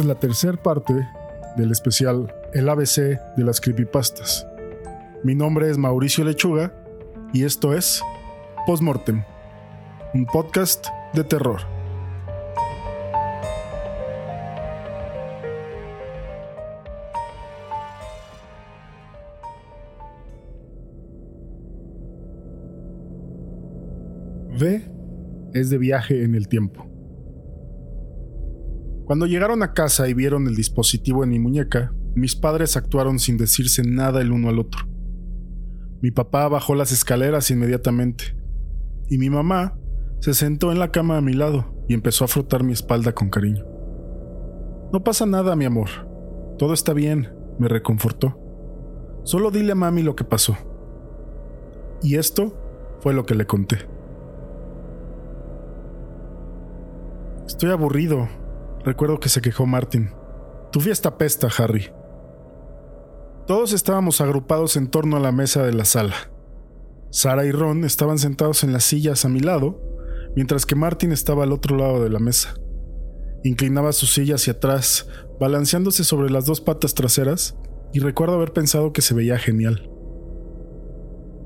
Es la tercera parte del especial El ABC de las creepypastas. Mi nombre es Mauricio Lechuga y esto es Postmortem, un podcast de terror. V es de viaje en el tiempo. Cuando llegaron a casa y vieron el dispositivo en mi muñeca, mis padres actuaron sin decirse nada el uno al otro. Mi papá bajó las escaleras inmediatamente y mi mamá se sentó en la cama a mi lado y empezó a frotar mi espalda con cariño. No pasa nada, mi amor. Todo está bien, me reconfortó. Solo dile a mami lo que pasó. Y esto fue lo que le conté. Estoy aburrido, Recuerdo que se quejó Martin. Tu fiesta pesta, Harry. Todos estábamos agrupados en torno a la mesa de la sala. Sara y Ron estaban sentados en las sillas a mi lado, mientras que Martin estaba al otro lado de la mesa. Inclinaba su silla hacia atrás, balanceándose sobre las dos patas traseras, y recuerdo haber pensado que se veía genial.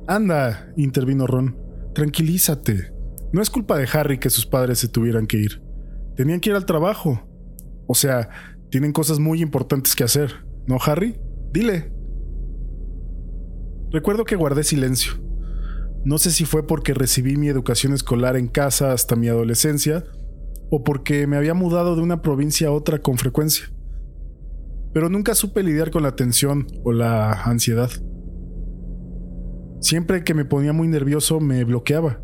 Anda, intervino Ron, tranquilízate. No es culpa de Harry que sus padres se tuvieran que ir. Tenían que ir al trabajo. O sea, tienen cosas muy importantes que hacer, ¿no, Harry? Dile. Recuerdo que guardé silencio. No sé si fue porque recibí mi educación escolar en casa hasta mi adolescencia o porque me había mudado de una provincia a otra con frecuencia. Pero nunca supe lidiar con la tensión o la ansiedad. Siempre que me ponía muy nervioso me bloqueaba.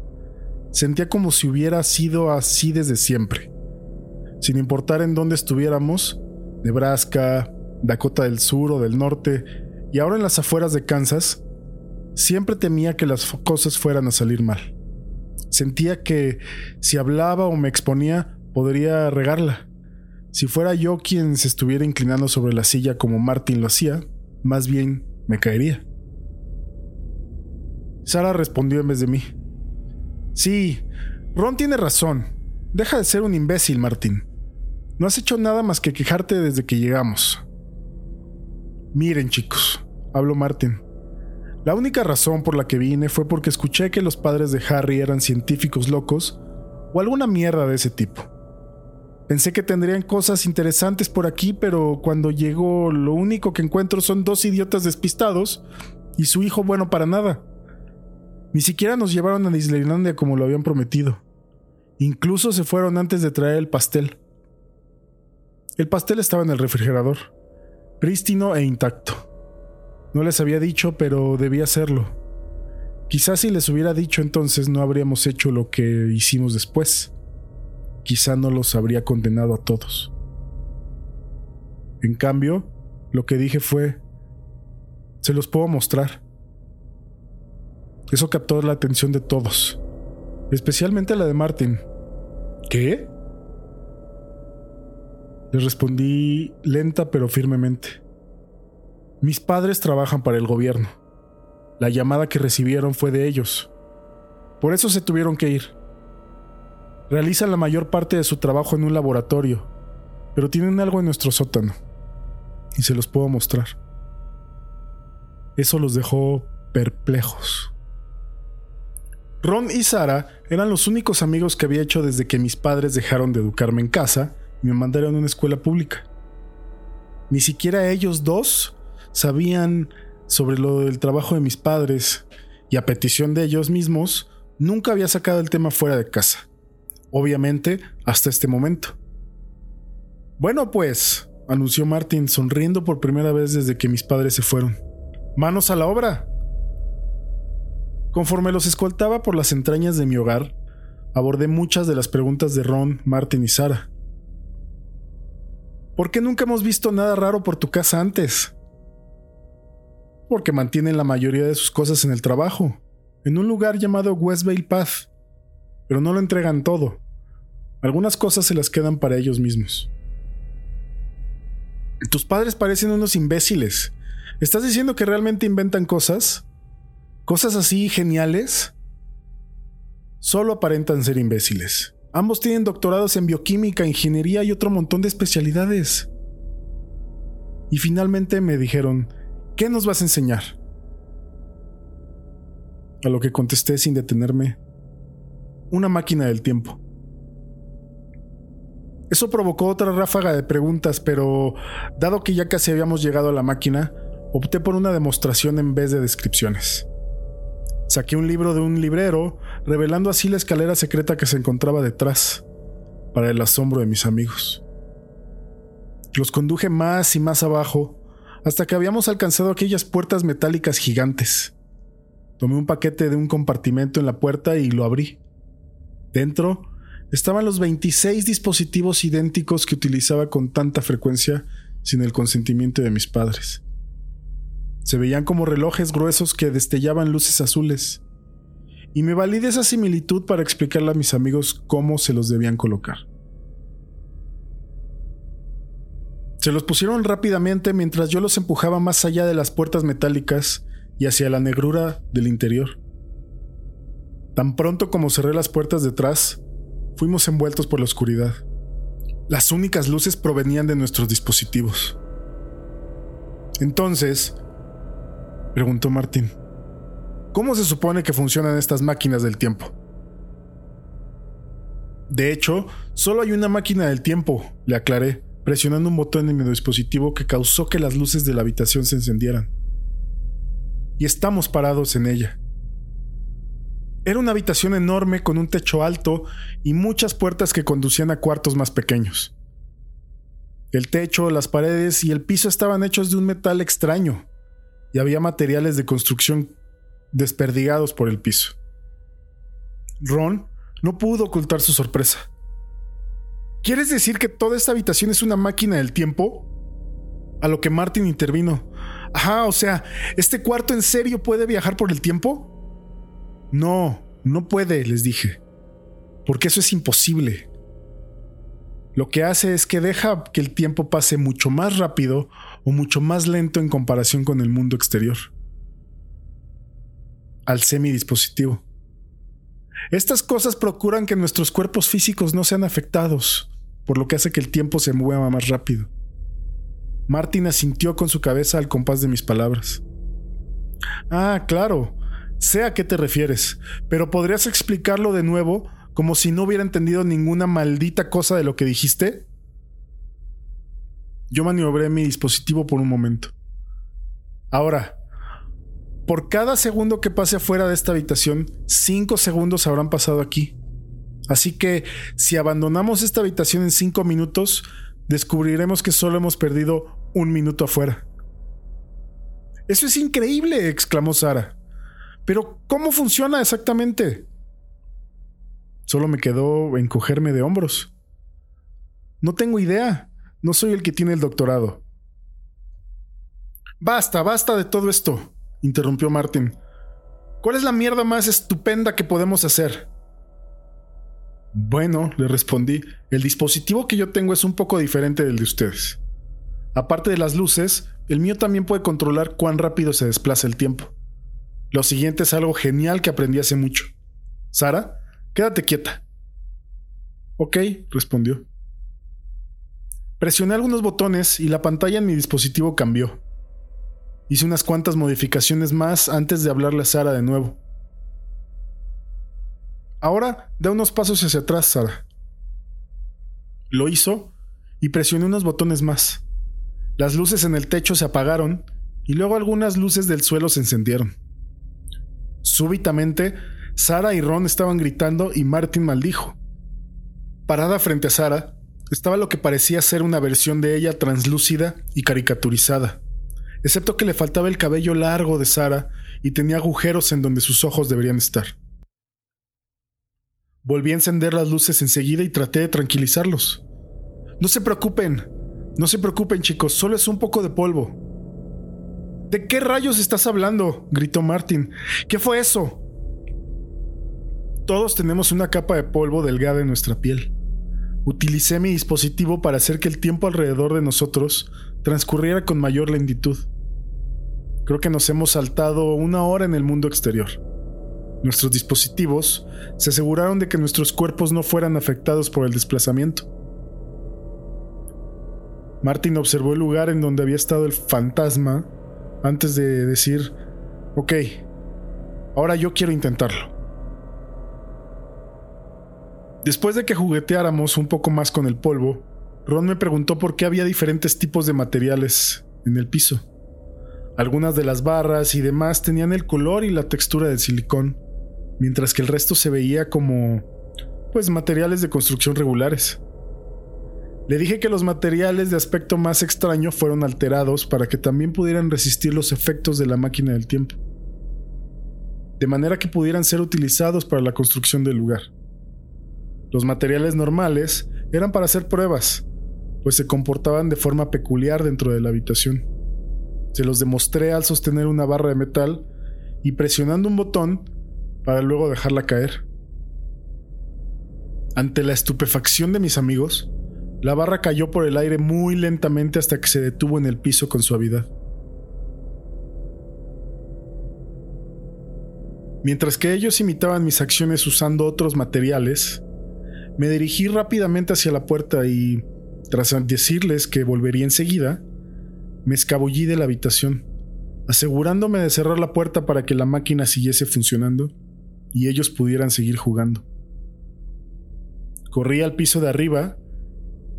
Sentía como si hubiera sido así desde siempre sin importar en dónde estuviéramos, Nebraska, Dakota del Sur o del Norte, y ahora en las afueras de Kansas, siempre temía que las cosas fueran a salir mal. Sentía que si hablaba o me exponía, podría regarla. Si fuera yo quien se estuviera inclinando sobre la silla como Martin lo hacía, más bien me caería. Sara respondió en vez de mí. Sí, Ron tiene razón. Deja de ser un imbécil, Martin. No has hecho nada más que quejarte desde que llegamos. Miren chicos, habló Martin. La única razón por la que vine fue porque escuché que los padres de Harry eran científicos locos o alguna mierda de ese tipo. Pensé que tendrían cosas interesantes por aquí, pero cuando llegó lo único que encuentro son dos idiotas despistados y su hijo bueno para nada. Ni siquiera nos llevaron a Disneylandia como lo habían prometido. Incluso se fueron antes de traer el pastel. El pastel estaba en el refrigerador, prístino e intacto. No les había dicho, pero debía hacerlo. Quizás si les hubiera dicho entonces no habríamos hecho lo que hicimos después. Quizá no los habría condenado a todos. En cambio, lo que dije fue, se los puedo mostrar. Eso captó la atención de todos, especialmente la de Martin. ¿Qué? Le respondí lenta pero firmemente. Mis padres trabajan para el gobierno. La llamada que recibieron fue de ellos. Por eso se tuvieron que ir. Realizan la mayor parte de su trabajo en un laboratorio, pero tienen algo en nuestro sótano. Y se los puedo mostrar. Eso los dejó perplejos. Ron y Sara eran los únicos amigos que había hecho desde que mis padres dejaron de educarme en casa me mandaron a una escuela pública. Ni siquiera ellos dos sabían sobre lo del trabajo de mis padres y a petición de ellos mismos, nunca había sacado el tema fuera de casa. Obviamente, hasta este momento. Bueno, pues, anunció Martin sonriendo por primera vez desde que mis padres se fueron. Manos a la obra. Conforme los escoltaba por las entrañas de mi hogar, abordé muchas de las preguntas de Ron, Martin y Sara. ¿Por qué nunca hemos visto nada raro por tu casa antes? Porque mantienen la mayoría de sus cosas en el trabajo, en un lugar llamado Westvale Path, pero no lo entregan todo. Algunas cosas se las quedan para ellos mismos. Tus padres parecen unos imbéciles. ¿Estás diciendo que realmente inventan cosas? ¿Cosas así geniales? Solo aparentan ser imbéciles. Ambos tienen doctorados en bioquímica, ingeniería y otro montón de especialidades. y finalmente me dijeron, ¿qué nos vas a enseñar? A lo que contesté sin detenerme, una máquina del tiempo. Eso provocó otra ráfaga de preguntas, pero dado que ya casi habíamos llegado a la máquina, opté por una demostración en vez de descripciones. Saqué un libro de un librero, revelando así la escalera secreta que se encontraba detrás, para el asombro de mis amigos. Los conduje más y más abajo, hasta que habíamos alcanzado aquellas puertas metálicas gigantes. Tomé un paquete de un compartimento en la puerta y lo abrí. Dentro estaban los 26 dispositivos idénticos que utilizaba con tanta frecuencia sin el consentimiento de mis padres. Se veían como relojes gruesos que destellaban luces azules, y me valí de esa similitud para explicarle a mis amigos cómo se los debían colocar. Se los pusieron rápidamente mientras yo los empujaba más allá de las puertas metálicas y hacia la negrura del interior. Tan pronto como cerré las puertas detrás, fuimos envueltos por la oscuridad. Las únicas luces provenían de nuestros dispositivos. Entonces, preguntó Martín, ¿cómo se supone que funcionan estas máquinas del tiempo? De hecho, solo hay una máquina del tiempo, le aclaré, presionando un botón en mi dispositivo que causó que las luces de la habitación se encendieran. Y estamos parados en ella. Era una habitación enorme con un techo alto y muchas puertas que conducían a cuartos más pequeños. El techo, las paredes y el piso estaban hechos de un metal extraño, y había materiales de construcción desperdigados por el piso. Ron no pudo ocultar su sorpresa. ¿Quieres decir que toda esta habitación es una máquina del tiempo? A lo que Martin intervino. Ajá, o sea, ¿este cuarto en serio puede viajar por el tiempo? No, no puede, les dije, porque eso es imposible. Lo que hace es que deja que el tiempo pase mucho más rápido o mucho más lento en comparación con el mundo exterior. Al semidispositivo. Estas cosas procuran que nuestros cuerpos físicos no sean afectados, por lo que hace que el tiempo se mueva más rápido. Martin asintió con su cabeza al compás de mis palabras. Ah, claro, Sé a qué te refieres, pero ¿podrías explicarlo de nuevo como si no hubiera entendido ninguna maldita cosa de lo que dijiste? Yo maniobré mi dispositivo por un momento. Ahora, por cada segundo que pase afuera de esta habitación, cinco segundos habrán pasado aquí. Así que, si abandonamos esta habitación en cinco minutos, descubriremos que solo hemos perdido un minuto afuera. Eso es increíble, exclamó Sara. Pero, ¿cómo funciona exactamente? Solo me quedó encogerme de hombros. No tengo idea. No soy el que tiene el doctorado. Basta, basta de todo esto, interrumpió Martin. ¿Cuál es la mierda más estupenda que podemos hacer? Bueno, le respondí, el dispositivo que yo tengo es un poco diferente del de ustedes. Aparte de las luces, el mío también puede controlar cuán rápido se desplaza el tiempo. Lo siguiente es algo genial que aprendí hace mucho. Sara, quédate quieta. Ok, respondió. Presioné algunos botones y la pantalla en mi dispositivo cambió. Hice unas cuantas modificaciones más antes de hablarle a Sara de nuevo. Ahora da unos pasos hacia atrás, Sara. Lo hizo y presioné unos botones más. Las luces en el techo se apagaron y luego algunas luces del suelo se encendieron. Súbitamente, Sara y Ron estaban gritando y Martin maldijo. Parada frente a Sara, estaba lo que parecía ser una versión de ella translúcida y caricaturizada, excepto que le faltaba el cabello largo de Sara y tenía agujeros en donde sus ojos deberían estar. Volví a encender las luces enseguida y traté de tranquilizarlos. No se preocupen, no se preocupen chicos, solo es un poco de polvo. ¿De qué rayos estás hablando? gritó Martin. ¿Qué fue eso? Todos tenemos una capa de polvo delgada en nuestra piel. Utilicé mi dispositivo para hacer que el tiempo alrededor de nosotros transcurriera con mayor lentitud. Creo que nos hemos saltado una hora en el mundo exterior. Nuestros dispositivos se aseguraron de que nuestros cuerpos no fueran afectados por el desplazamiento. Martin observó el lugar en donde había estado el fantasma antes de decir, ok, ahora yo quiero intentarlo. Después de que jugueteáramos un poco más con el polvo, Ron me preguntó por qué había diferentes tipos de materiales en el piso. Algunas de las barras y demás tenían el color y la textura del silicón, mientras que el resto se veía como, pues, materiales de construcción regulares. Le dije que los materiales de aspecto más extraño fueron alterados para que también pudieran resistir los efectos de la máquina del tiempo, de manera que pudieran ser utilizados para la construcción del lugar. Los materiales normales eran para hacer pruebas, pues se comportaban de forma peculiar dentro de la habitación. Se los demostré al sostener una barra de metal y presionando un botón para luego dejarla caer. Ante la estupefacción de mis amigos, la barra cayó por el aire muy lentamente hasta que se detuvo en el piso con suavidad. Mientras que ellos imitaban mis acciones usando otros materiales, me dirigí rápidamente hacia la puerta y, tras decirles que volvería enseguida, me escabullí de la habitación, asegurándome de cerrar la puerta para que la máquina siguiese funcionando y ellos pudieran seguir jugando. Corrí al piso de arriba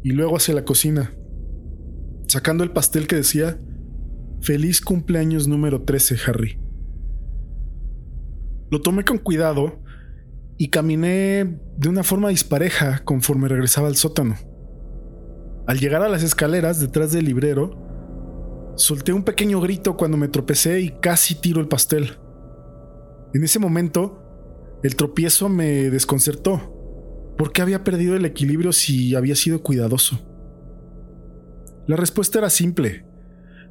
y luego hacia la cocina, sacando el pastel que decía Feliz cumpleaños número 13, Harry. Lo tomé con cuidado y caminé de una forma dispareja conforme regresaba al sótano. Al llegar a las escaleras detrás del librero, solté un pequeño grito cuando me tropecé y casi tiro el pastel. En ese momento, el tropiezo me desconcertó ¿Por qué había perdido el equilibrio si había sido cuidadoso? La respuesta era simple.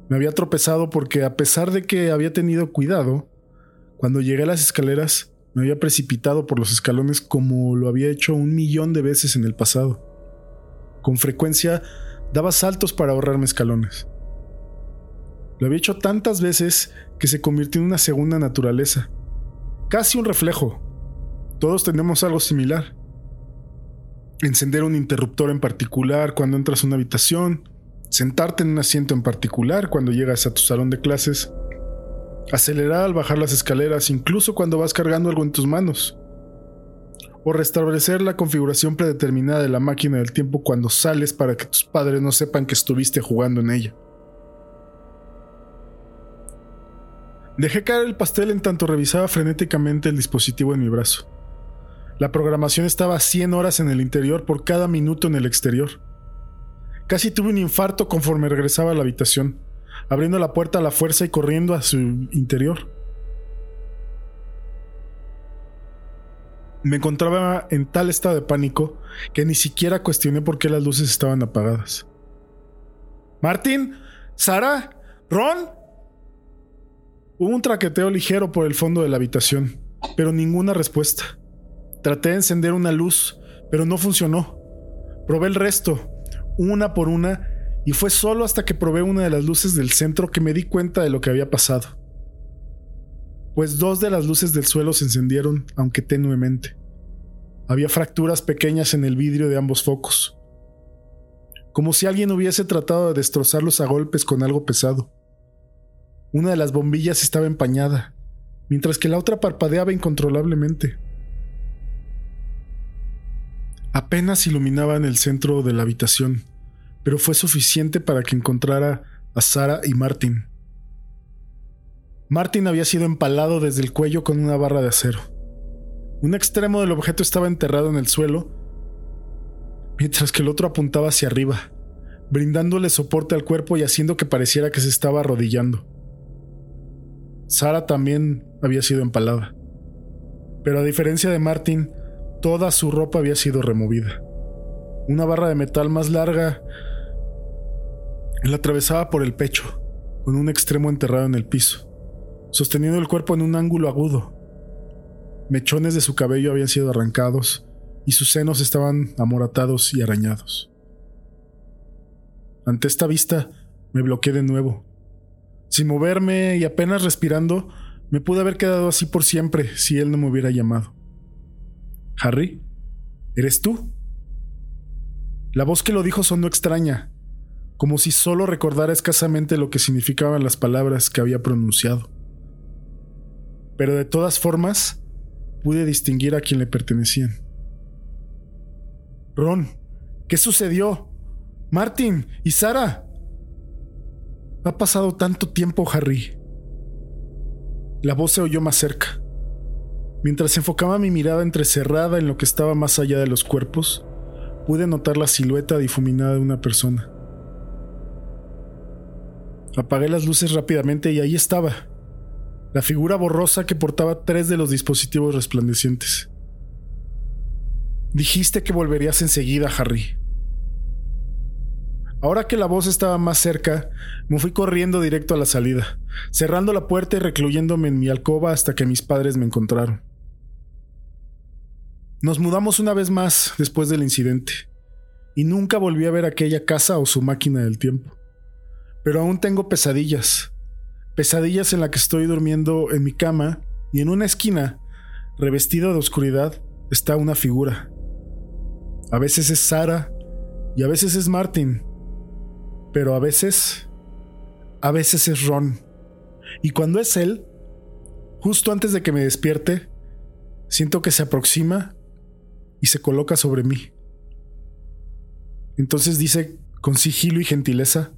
Me había tropezado porque a pesar de que había tenido cuidado, cuando llegué a las escaleras me había precipitado por los escalones como lo había hecho un millón de veces en el pasado. Con frecuencia daba saltos para ahorrarme escalones. Lo había hecho tantas veces que se convirtió en una segunda naturaleza, casi un reflejo. Todos tenemos algo similar encender un interruptor en particular cuando entras a una habitación, sentarte en un asiento en particular cuando llegas a tu salón de clases, acelerar al bajar las escaleras incluso cuando vas cargando algo en tus manos, o restablecer la configuración predeterminada de la máquina del tiempo cuando sales para que tus padres no sepan que estuviste jugando en ella. Dejé caer el pastel en tanto revisaba frenéticamente el dispositivo en mi brazo. La programación estaba a 100 horas en el interior por cada minuto en el exterior. Casi tuve un infarto conforme regresaba a la habitación, abriendo la puerta a la fuerza y corriendo a su interior. Me encontraba en tal estado de pánico que ni siquiera cuestioné por qué las luces estaban apagadas. Martín, Sara, Ron. Hubo un traqueteo ligero por el fondo de la habitación, pero ninguna respuesta. Traté de encender una luz, pero no funcionó. Probé el resto, una por una, y fue solo hasta que probé una de las luces del centro que me di cuenta de lo que había pasado. Pues dos de las luces del suelo se encendieron, aunque tenuemente. Había fracturas pequeñas en el vidrio de ambos focos, como si alguien hubiese tratado de destrozarlos a golpes con algo pesado. Una de las bombillas estaba empañada, mientras que la otra parpadeaba incontrolablemente. Apenas iluminaba en el centro de la habitación, pero fue suficiente para que encontrara a Sara y Martin. Martin había sido empalado desde el cuello con una barra de acero. Un extremo del objeto estaba enterrado en el suelo, mientras que el otro apuntaba hacia arriba, brindándole soporte al cuerpo y haciendo que pareciera que se estaba arrodillando. Sara también había sido empalada. Pero a diferencia de Martin, Toda su ropa había sido removida. Una barra de metal más larga la atravesaba por el pecho, con un extremo enterrado en el piso, sosteniendo el cuerpo en un ángulo agudo. Mechones de su cabello habían sido arrancados y sus senos estaban amoratados y arañados. Ante esta vista, me bloqueé de nuevo. Sin moverme y apenas respirando, me pude haber quedado así por siempre si él no me hubiera llamado. Harry, ¿eres tú? La voz que lo dijo sonó extraña, como si solo recordara escasamente lo que significaban las palabras que había pronunciado. Pero de todas formas, pude distinguir a quien le pertenecían. Ron, ¿qué sucedió? Martin y Sara. Ha pasado tanto tiempo, Harry. La voz se oyó más cerca. Mientras enfocaba mi mirada entrecerrada en lo que estaba más allá de los cuerpos, pude notar la silueta difuminada de una persona. Apagué las luces rápidamente y ahí estaba, la figura borrosa que portaba tres de los dispositivos resplandecientes. Dijiste que volverías enseguida, Harry. Ahora que la voz estaba más cerca, me fui corriendo directo a la salida, cerrando la puerta y recluyéndome en mi alcoba hasta que mis padres me encontraron. Nos mudamos una vez más después del incidente, y nunca volví a ver aquella casa o su máquina del tiempo. Pero aún tengo pesadillas, pesadillas en la que estoy durmiendo en mi cama y en una esquina, revestida de oscuridad, está una figura. A veces es Sara y a veces es Martin, pero a veces, a veces es Ron. Y cuando es él, justo antes de que me despierte, siento que se aproxima y se coloca sobre mí. Entonces dice con sigilo y gentileza,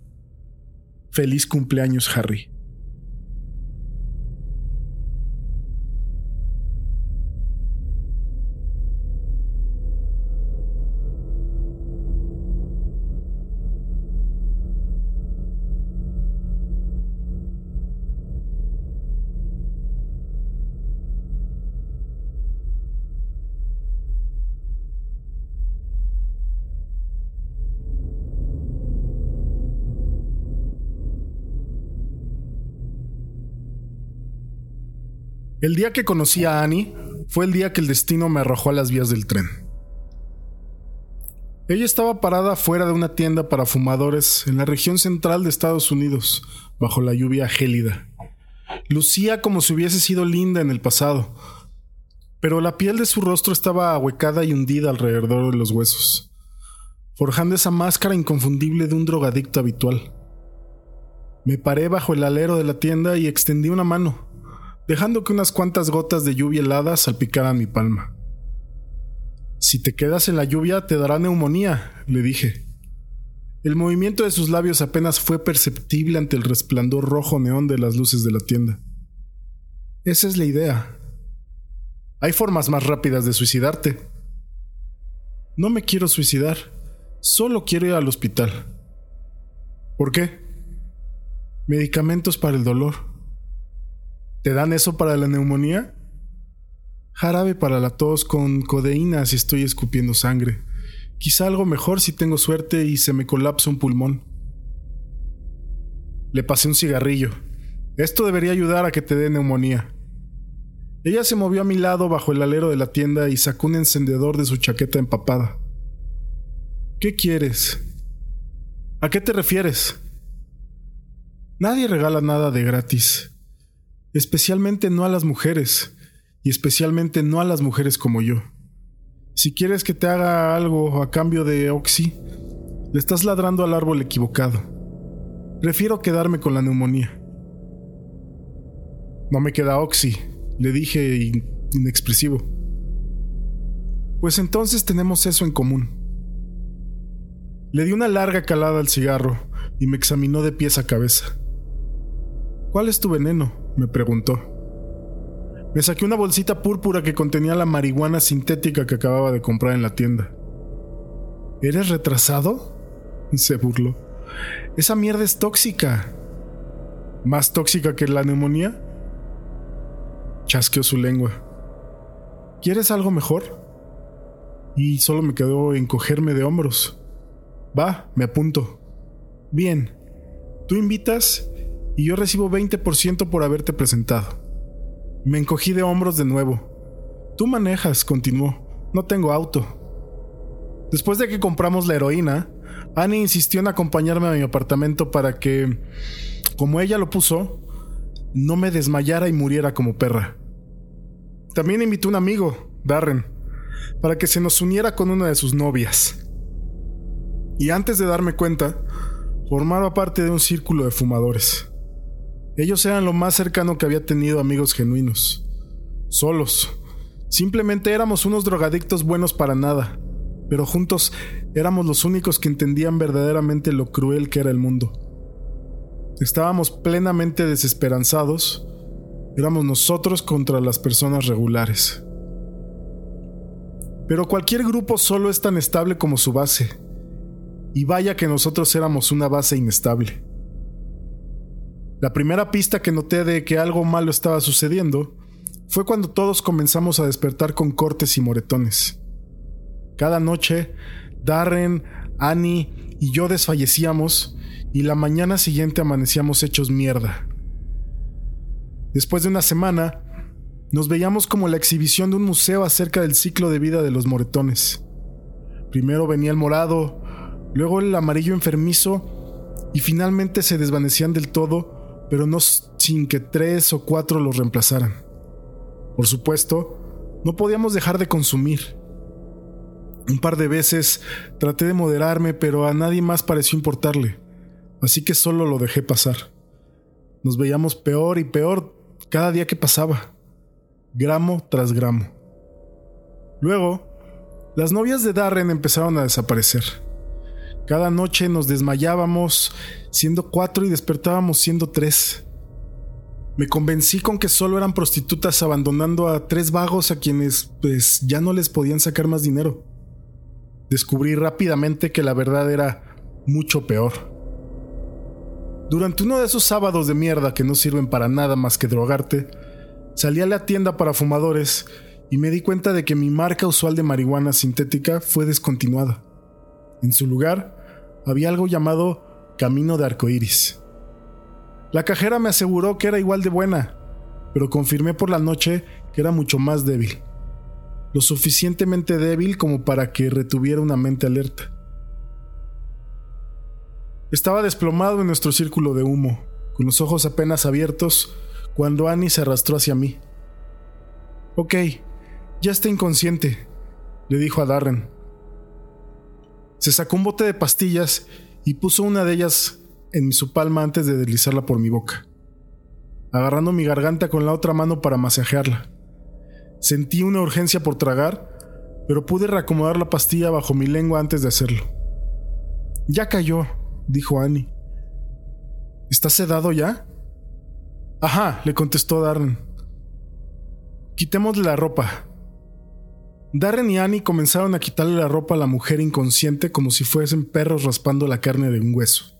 Feliz cumpleaños, Harry. El día que conocí a Annie fue el día que el destino me arrojó a las vías del tren. Ella estaba parada fuera de una tienda para fumadores en la región central de Estados Unidos, bajo la lluvia gélida. Lucía como si hubiese sido linda en el pasado, pero la piel de su rostro estaba ahuecada y hundida alrededor de los huesos, forjando esa máscara inconfundible de un drogadicto habitual. Me paré bajo el alero de la tienda y extendí una mano dejando que unas cuantas gotas de lluvia helada salpicaran mi palma. Si te quedas en la lluvia te dará neumonía, le dije. El movimiento de sus labios apenas fue perceptible ante el resplandor rojo neón de las luces de la tienda. Esa es la idea. Hay formas más rápidas de suicidarte. No me quiero suicidar, solo quiero ir al hospital. ¿Por qué? Medicamentos para el dolor. ¿Te dan eso para la neumonía? Jarabe para la tos con codeína si estoy escupiendo sangre. Quizá algo mejor si tengo suerte y se me colapsa un pulmón. Le pasé un cigarrillo. Esto debería ayudar a que te dé neumonía. Ella se movió a mi lado bajo el alero de la tienda y sacó un encendedor de su chaqueta empapada. ¿Qué quieres? ¿A qué te refieres? Nadie regala nada de gratis especialmente no a las mujeres, y especialmente no a las mujeres como yo. Si quieres que te haga algo a cambio de Oxy, le estás ladrando al árbol equivocado. Prefiero quedarme con la neumonía. No me queda Oxy, le dije inexpresivo. Pues entonces tenemos eso en común. Le di una larga calada al cigarro y me examinó de pies a cabeza. ¿Cuál es tu veneno? Me preguntó. Me saqué una bolsita púrpura que contenía la marihuana sintética que acababa de comprar en la tienda. ¿Eres retrasado? se burló. Esa mierda es tóxica. ¿Más tóxica que la neumonía? Chasqueó su lengua. ¿Quieres algo mejor? Y solo me quedó encogerme de hombros. Va, me apunto. Bien. Tú invitas y yo recibo 20% por haberte presentado. Me encogí de hombros de nuevo. Tú manejas, continuó. No tengo auto. Después de que compramos la heroína, Annie insistió en acompañarme a mi apartamento para que, como ella lo puso, no me desmayara y muriera como perra. También invitó a un amigo, Darren, para que se nos uniera con una de sus novias. Y antes de darme cuenta, Formaba parte de un círculo de fumadores. Ellos eran lo más cercano que había tenido amigos genuinos. Solos. Simplemente éramos unos drogadictos buenos para nada, pero juntos éramos los únicos que entendían verdaderamente lo cruel que era el mundo. Estábamos plenamente desesperanzados. Éramos nosotros contra las personas regulares. Pero cualquier grupo solo es tan estable como su base. Y vaya que nosotros éramos una base inestable. La primera pista que noté de que algo malo estaba sucediendo fue cuando todos comenzamos a despertar con cortes y moretones. Cada noche, Darren, Annie y yo desfallecíamos y la mañana siguiente amanecíamos hechos mierda. Después de una semana, nos veíamos como la exhibición de un museo acerca del ciclo de vida de los moretones. Primero venía el morado, luego el amarillo enfermizo y finalmente se desvanecían del todo, pero no sin que tres o cuatro los reemplazaran. Por supuesto, no podíamos dejar de consumir. Un par de veces traté de moderarme, pero a nadie más pareció importarle, así que solo lo dejé pasar. Nos veíamos peor y peor cada día que pasaba gramo tras gramo. Luego, las novias de Darren empezaron a desaparecer. Cada noche nos desmayábamos siendo cuatro y despertábamos siendo tres. Me convencí con que solo eran prostitutas abandonando a tres vagos a quienes pues ya no les podían sacar más dinero. Descubrí rápidamente que la verdad era mucho peor. Durante uno de esos sábados de mierda que no sirven para nada más que drogarte, Salí a la tienda para fumadores y me di cuenta de que mi marca usual de marihuana sintética fue descontinuada. En su lugar, había algo llamado Camino de Arcoíris. La cajera me aseguró que era igual de buena, pero confirmé por la noche que era mucho más débil. Lo suficientemente débil como para que retuviera una mente alerta. Estaba desplomado en nuestro círculo de humo, con los ojos apenas abiertos cuando Annie se arrastró hacia mí. Ok, ya está inconsciente, le dijo a Darren. Se sacó un bote de pastillas y puso una de ellas en su palma antes de deslizarla por mi boca, agarrando mi garganta con la otra mano para masajearla. Sentí una urgencia por tragar, pero pude reacomodar la pastilla bajo mi lengua antes de hacerlo. Ya cayó, dijo Annie. ¿Estás sedado ya? Ajá, le contestó Darren. Quitémosle la ropa. Darren y Annie comenzaron a quitarle la ropa a la mujer inconsciente como si fuesen perros raspando la carne de un hueso.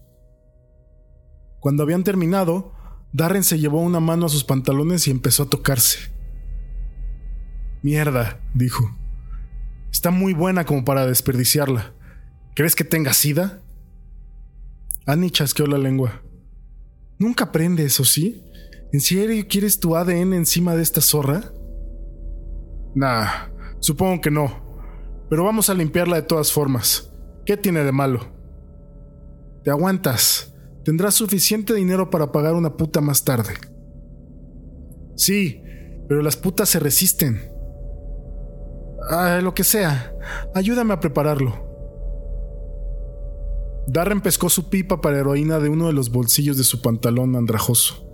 Cuando habían terminado, Darren se llevó una mano a sus pantalones y empezó a tocarse. Mierda, dijo. Está muy buena como para desperdiciarla. ¿Crees que tenga sida? Annie chasqueó la lengua. Nunca aprende eso, ¿sí? ¿En serio quieres tu ADN encima de esta zorra? Nah, supongo que no. Pero vamos a limpiarla de todas formas. ¿Qué tiene de malo? Te aguantas. Tendrás suficiente dinero para pagar una puta más tarde. Sí, pero las putas se resisten. Ah, lo que sea. Ayúdame a prepararlo. Darren pescó su pipa para heroína de uno de los bolsillos de su pantalón andrajoso.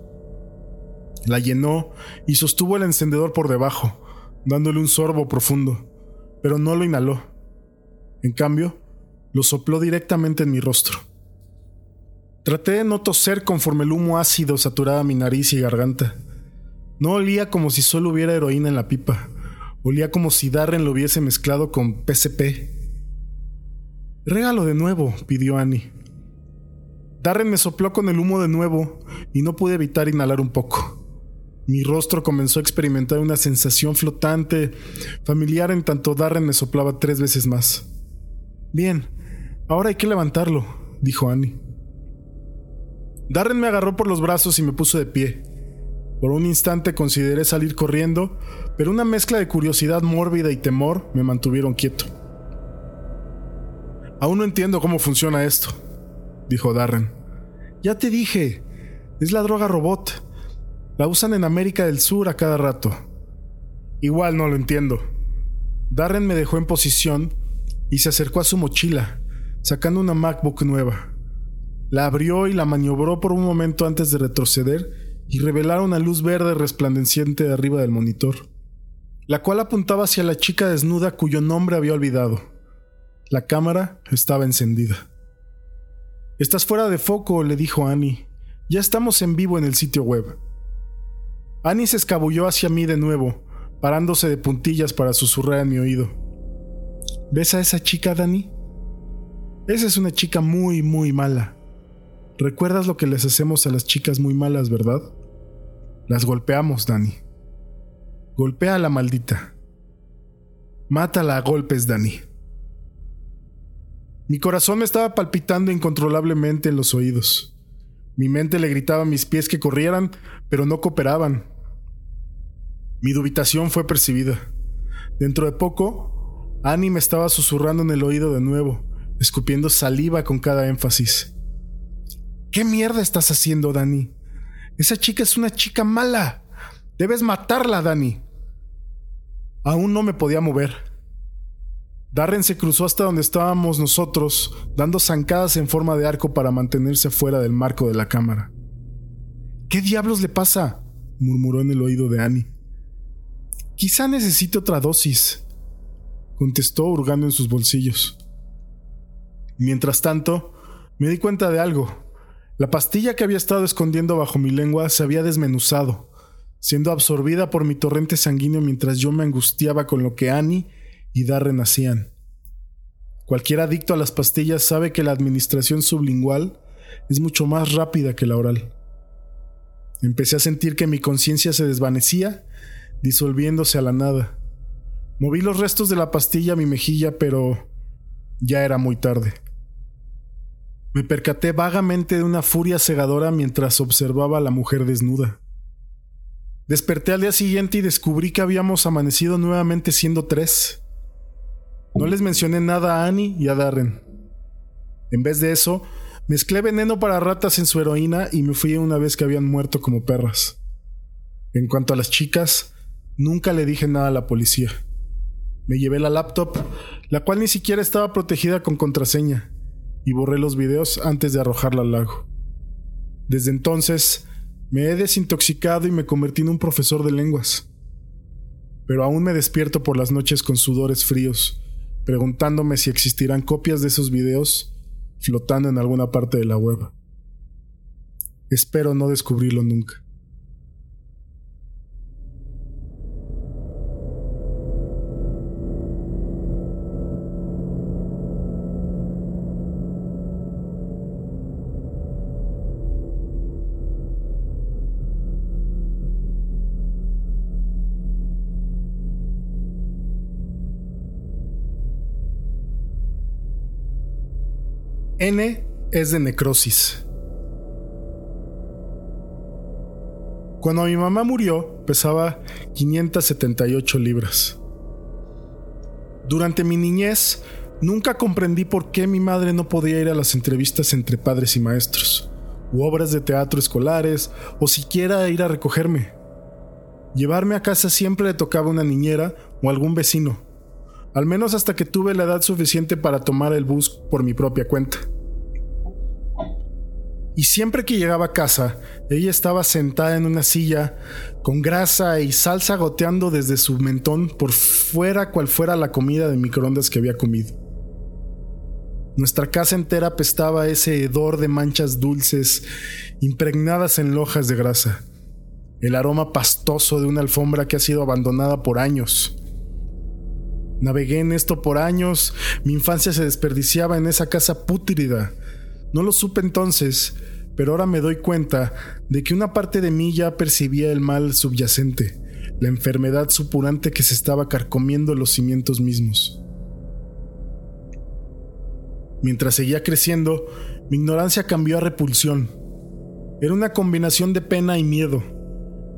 La llenó y sostuvo el encendedor por debajo, dándole un sorbo profundo, pero no lo inhaló. En cambio, lo sopló directamente en mi rostro. Traté de no toser conforme el humo ácido saturaba mi nariz y garganta. No olía como si solo hubiera heroína en la pipa. Olía como si Darren lo hubiese mezclado con PCP. Régalo de nuevo, pidió Annie. Darren me sopló con el humo de nuevo y no pude evitar inhalar un poco. Mi rostro comenzó a experimentar una sensación flotante, familiar en tanto Darren me soplaba tres veces más. Bien, ahora hay que levantarlo, dijo Annie. Darren me agarró por los brazos y me puso de pie. Por un instante consideré salir corriendo, pero una mezcla de curiosidad mórbida y temor me mantuvieron quieto. Aún no entiendo cómo funciona esto, dijo Darren. Ya te dije, es la droga robot. La usan en América del Sur a cada rato. Igual no lo entiendo. Darren me dejó en posición y se acercó a su mochila, sacando una MacBook nueva. La abrió y la maniobró por un momento antes de retroceder y revelar una luz verde resplandeciente de arriba del monitor, la cual apuntaba hacia la chica desnuda cuyo nombre había olvidado. La cámara estaba encendida. Estás fuera de foco, le dijo Annie. Ya estamos en vivo en el sitio web. Annie se escabulló hacia mí de nuevo, parándose de puntillas para susurrar en mi oído. ¿Ves a esa chica, Dani? Esa es una chica muy, muy mala. ¿Recuerdas lo que les hacemos a las chicas muy malas, verdad? Las golpeamos, Dani. Golpea a la maldita. Mátala a golpes, Dani. Mi corazón me estaba palpitando incontrolablemente en los oídos. Mi mente le gritaba a mis pies que corrieran, pero no cooperaban. Mi dubitación fue percibida. Dentro de poco, Annie me estaba susurrando en el oído de nuevo, escupiendo saliva con cada énfasis. ¿Qué mierda estás haciendo, Dani? Esa chica es una chica mala. Debes matarla, Dani. Aún no me podía mover. Darren se cruzó hasta donde estábamos nosotros, dando zancadas en forma de arco para mantenerse fuera del marco de la cámara. ¿Qué diablos le pasa? murmuró en el oído de Annie. Quizá necesite otra dosis, contestó hurgando en sus bolsillos. Mientras tanto, me di cuenta de algo. La pastilla que había estado escondiendo bajo mi lengua se había desmenuzado, siendo absorbida por mi torrente sanguíneo mientras yo me angustiaba con lo que Annie y Darren hacían. Cualquier adicto a las pastillas sabe que la administración sublingual es mucho más rápida que la oral. Empecé a sentir que mi conciencia se desvanecía, disolviéndose a la nada. Moví los restos de la pastilla a mi mejilla, pero ya era muy tarde. Me percaté vagamente de una furia cegadora mientras observaba a la mujer desnuda. Desperté al día siguiente y descubrí que habíamos amanecido nuevamente siendo tres. No les mencioné nada a Annie y a Darren. En vez de eso, mezclé veneno para ratas en su heroína y me fui una vez que habían muerto como perras. En cuanto a las chicas, nunca le dije nada a la policía. Me llevé la laptop, la cual ni siquiera estaba protegida con contraseña, y borré los videos antes de arrojarla al lago. Desde entonces, me he desintoxicado y me convertí en un profesor de lenguas. Pero aún me despierto por las noches con sudores fríos, preguntándome si existirán copias de esos videos flotando en alguna parte de la web. Espero no descubrirlo nunca. N es de necrosis. Cuando mi mamá murió, pesaba 578 libras. Durante mi niñez, nunca comprendí por qué mi madre no podía ir a las entrevistas entre padres y maestros, u obras de teatro escolares, o siquiera ir a recogerme. Llevarme a casa siempre le tocaba una niñera o algún vecino, al menos hasta que tuve la edad suficiente para tomar el bus por mi propia cuenta. Y siempre que llegaba a casa, ella estaba sentada en una silla, con grasa y salsa goteando desde su mentón por fuera cual fuera la comida de microondas que había comido. Nuestra casa entera apestaba ese hedor de manchas dulces impregnadas en lojas de grasa, el aroma pastoso de una alfombra que ha sido abandonada por años Navegué en esto por años, mi infancia se desperdiciaba en esa casa pútrida. No lo supe entonces, pero ahora me doy cuenta de que una parte de mí ya percibía el mal subyacente, la enfermedad supurante que se estaba carcomiendo los cimientos mismos. Mientras seguía creciendo, mi ignorancia cambió a repulsión. Era una combinación de pena y miedo.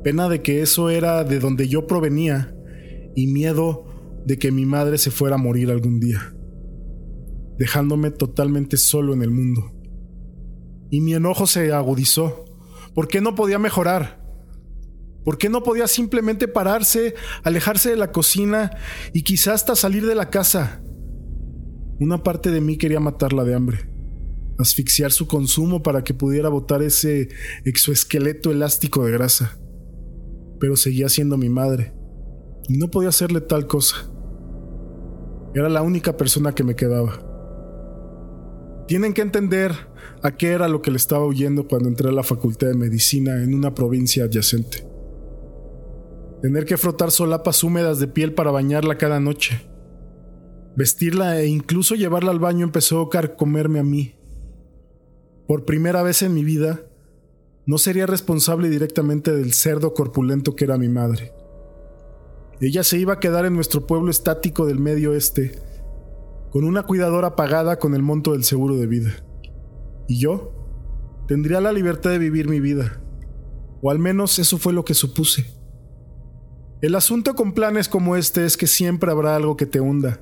Pena de que eso era de donde yo provenía y miedo de que mi madre se fuera a morir algún día, dejándome totalmente solo en el mundo. Y mi enojo se agudizó. ¿Por qué no podía mejorar? ¿Por qué no podía simplemente pararse, alejarse de la cocina y quizás hasta salir de la casa? Una parte de mí quería matarla de hambre, asfixiar su consumo para que pudiera botar ese exoesqueleto elástico de grasa. Pero seguía siendo mi madre, y no podía hacerle tal cosa. Era la única persona que me quedaba. Tienen que entender a qué era lo que le estaba huyendo cuando entré a la facultad de medicina en una provincia adyacente. Tener que frotar solapas húmedas de piel para bañarla cada noche. Vestirla e incluso llevarla al baño empezó a carcomerme a mí. Por primera vez en mi vida, no sería responsable directamente del cerdo corpulento que era mi madre. Ella se iba a quedar en nuestro pueblo estático del medio oeste, con una cuidadora pagada con el monto del seguro de vida. Y yo tendría la libertad de vivir mi vida, o al menos eso fue lo que supuse. El asunto con planes como este es que siempre habrá algo que te hunda,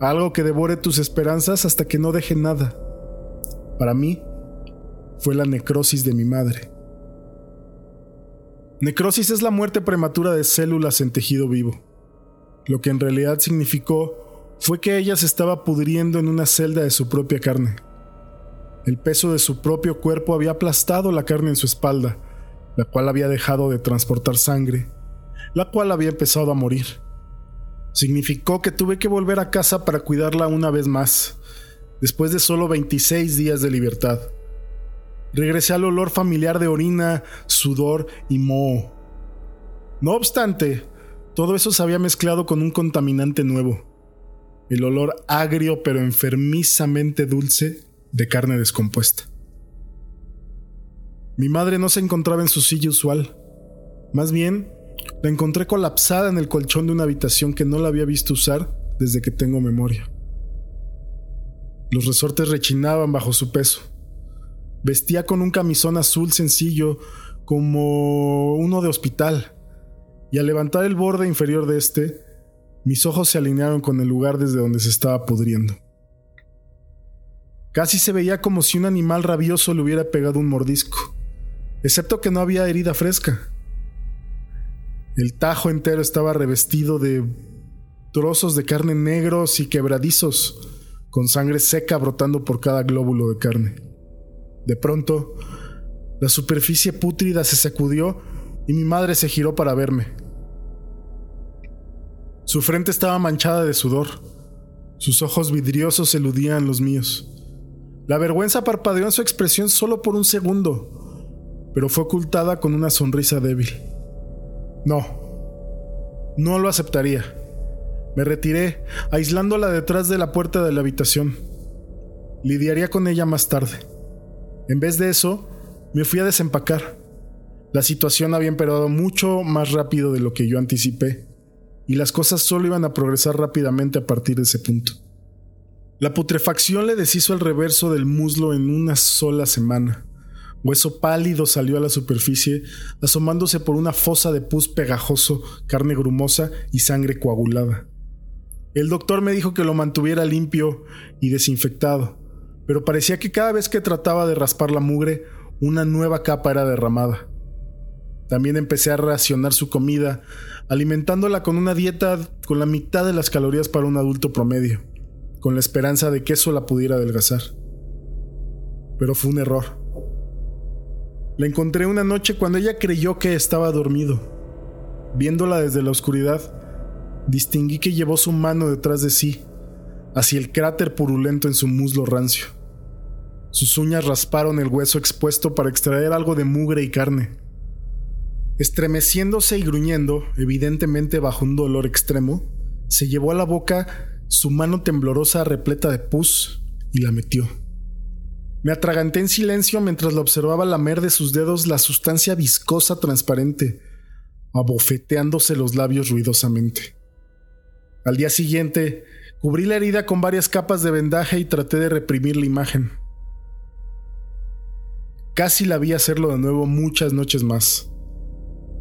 algo que devore tus esperanzas hasta que no deje nada. Para mí, fue la necrosis de mi madre. Necrosis es la muerte prematura de células en tejido vivo. Lo que en realidad significó fue que ella se estaba pudriendo en una celda de su propia carne. El peso de su propio cuerpo había aplastado la carne en su espalda, la cual había dejado de transportar sangre, la cual había empezado a morir. Significó que tuve que volver a casa para cuidarla una vez más, después de solo 26 días de libertad. Regresé al olor familiar de orina, sudor y moho. No obstante, todo eso se había mezclado con un contaminante nuevo, el olor agrio pero enfermizamente dulce de carne descompuesta. Mi madre no se encontraba en su silla usual, más bien la encontré colapsada en el colchón de una habitación que no la había visto usar desde que tengo memoria. Los resortes rechinaban bajo su peso. Vestía con un camisón azul sencillo, como uno de hospital, y al levantar el borde inferior de este, mis ojos se alinearon con el lugar desde donde se estaba pudriendo. Casi se veía como si un animal rabioso le hubiera pegado un mordisco, excepto que no había herida fresca. El tajo entero estaba revestido de trozos de carne negros y quebradizos, con sangre seca brotando por cada glóbulo de carne. De pronto, la superficie pútrida se sacudió y mi madre se giró para verme. Su frente estaba manchada de sudor. Sus ojos vidriosos eludían los míos. La vergüenza parpadeó en su expresión solo por un segundo, pero fue ocultada con una sonrisa débil. No, no lo aceptaría. Me retiré, aislándola detrás de la puerta de la habitación. Lidiaría con ella más tarde. En vez de eso, me fui a desempacar. La situación había empeorado mucho más rápido de lo que yo anticipé, y las cosas solo iban a progresar rápidamente a partir de ese punto. La putrefacción le deshizo el reverso del muslo en una sola semana. Hueso pálido salió a la superficie, asomándose por una fosa de pus pegajoso, carne grumosa y sangre coagulada. El doctor me dijo que lo mantuviera limpio y desinfectado, pero parecía que cada vez que trataba de raspar la mugre, una nueva capa era derramada. También empecé a racionar su comida, alimentándola con una dieta con la mitad de las calorías para un adulto promedio, con la esperanza de que eso la pudiera adelgazar. Pero fue un error. La encontré una noche cuando ella creyó que estaba dormido. Viéndola desde la oscuridad, distinguí que llevó su mano detrás de sí, hacia el cráter purulento en su muslo rancio. Sus uñas rasparon el hueso expuesto para extraer algo de mugre y carne. Estremeciéndose y gruñendo, evidentemente bajo un dolor extremo, se llevó a la boca su mano temblorosa repleta de pus y la metió. Me atraganté en silencio mientras la observaba lamer de sus dedos la sustancia viscosa transparente, abofeteándose los labios ruidosamente. Al día siguiente, cubrí la herida con varias capas de vendaje y traté de reprimir la imagen. Casi la vi hacerlo de nuevo muchas noches más,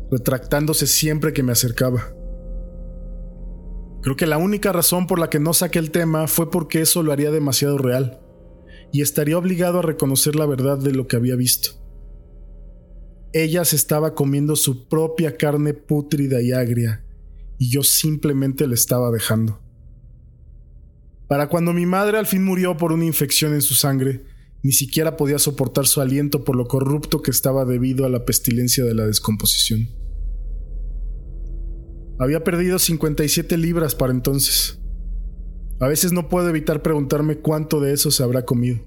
retractándose siempre que me acercaba. Creo que la única razón por la que no saqué el tema fue porque eso lo haría demasiado real, y estaría obligado a reconocer la verdad de lo que había visto. Ella se estaba comiendo su propia carne pútrida y agria, y yo simplemente le estaba dejando. Para cuando mi madre al fin murió por una infección en su sangre, Ni siquiera podía soportar su aliento por lo corrupto que estaba debido a la pestilencia de la descomposición. Había perdido 57 libras para entonces. A veces no puedo evitar preguntarme cuánto de eso se habrá comido.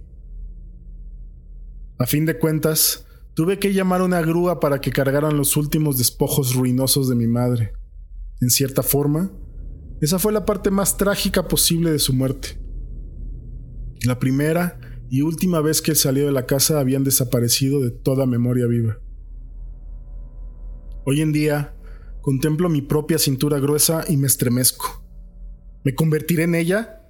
A fin de cuentas, tuve que llamar a una grúa para que cargaran los últimos despojos ruinosos de mi madre. En cierta forma, esa fue la parte más trágica posible de su muerte. La primera y última vez que salió de la casa habían desaparecido de toda memoria viva. Hoy en día, contemplo mi propia cintura gruesa y me estremezco. ¿Me convertiré en ella?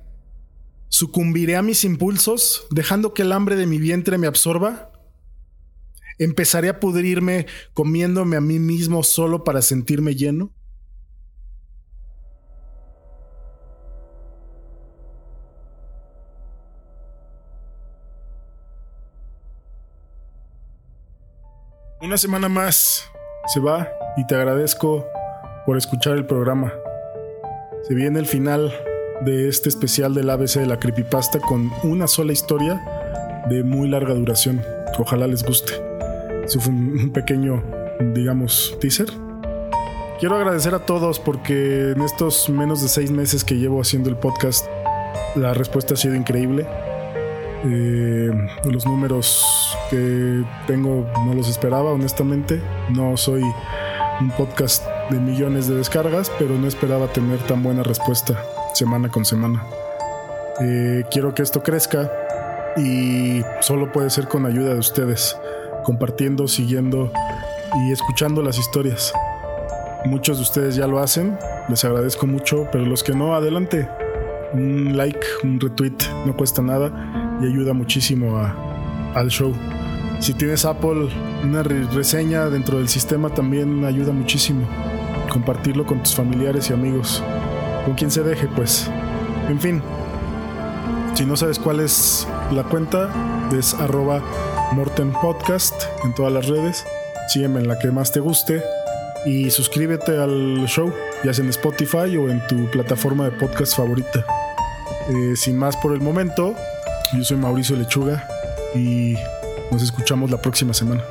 ¿Sucumbiré a mis impulsos, dejando que el hambre de mi vientre me absorba? ¿Empezaré a pudrirme comiéndome a mí mismo solo para sentirme lleno? Una semana más se va y te agradezco por escuchar el programa. Se viene el final de este especial del ABC de la Creepypasta con una sola historia de muy larga duración. Ojalá les guste. Eso un pequeño, digamos, teaser. Quiero agradecer a todos porque en estos menos de seis meses que llevo haciendo el podcast, la respuesta ha sido increíble. Eh, los números que tengo no los esperaba, honestamente. No soy un podcast de millones de descargas, pero no esperaba tener tan buena respuesta semana con semana. Eh, quiero que esto crezca y solo puede ser con ayuda de ustedes, compartiendo, siguiendo y escuchando las historias. Muchos de ustedes ya lo hacen, les agradezco mucho, pero los que no, adelante. Un like, un retweet, no cuesta nada y ayuda muchísimo al show. Si tienes Apple, una reseña dentro del sistema también ayuda muchísimo. Compartirlo con tus familiares y amigos. Con quien se deje, pues. En fin. Si no sabes cuál es la cuenta, es arroba Morten Podcast en todas las redes. Sígueme en la que más te guste. Y suscríbete al show, ya sea en Spotify o en tu plataforma de podcast favorita. Eh, sin más por el momento, yo soy Mauricio Lechuga y nos escuchamos la próxima semana.